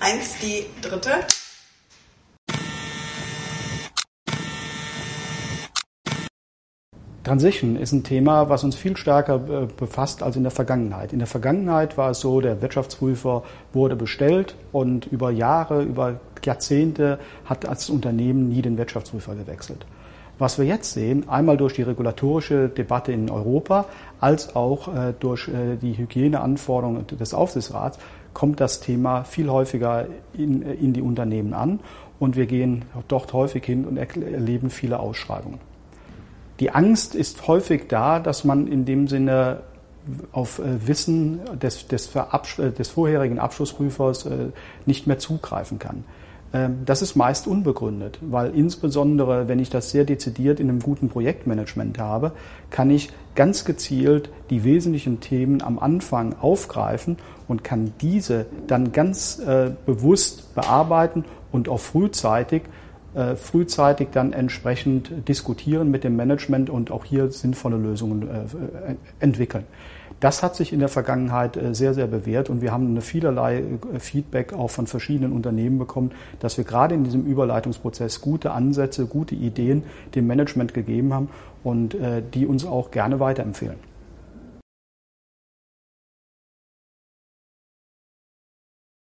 Eins, die dritte. Transition ist ein Thema, was uns viel stärker äh, befasst als in der Vergangenheit. In der Vergangenheit war es so, der Wirtschaftsprüfer wurde bestellt und über Jahre, über Jahrzehnte hat das Unternehmen nie den Wirtschaftsprüfer gewechselt. Was wir jetzt sehen, einmal durch die regulatorische Debatte in Europa, als auch äh, durch äh, die Hygieneanforderungen des Aufsichtsrats, kommt das Thema viel häufiger in, in die Unternehmen an und wir gehen dort häufig hin und erleben viele Ausschreibungen. Die Angst ist häufig da, dass man in dem Sinne auf äh, Wissen des, des, äh, des vorherigen Abschlussprüfers äh, nicht mehr zugreifen kann. Ähm, das ist meist unbegründet, weil insbesondere, wenn ich das sehr dezidiert in einem guten Projektmanagement habe, kann ich ganz gezielt die wesentlichen Themen am Anfang aufgreifen und kann diese dann ganz bewusst bearbeiten und auch frühzeitig äh, frühzeitig dann entsprechend diskutieren mit dem Management und auch hier sinnvolle Lösungen äh, entwickeln. Das hat sich in der Vergangenheit äh, sehr, sehr bewährt und wir haben eine vielerlei Feedback auch von verschiedenen Unternehmen bekommen, dass wir gerade in diesem Überleitungsprozess gute Ansätze, gute Ideen dem Management gegeben haben und die uns auch gerne weiterempfehlen.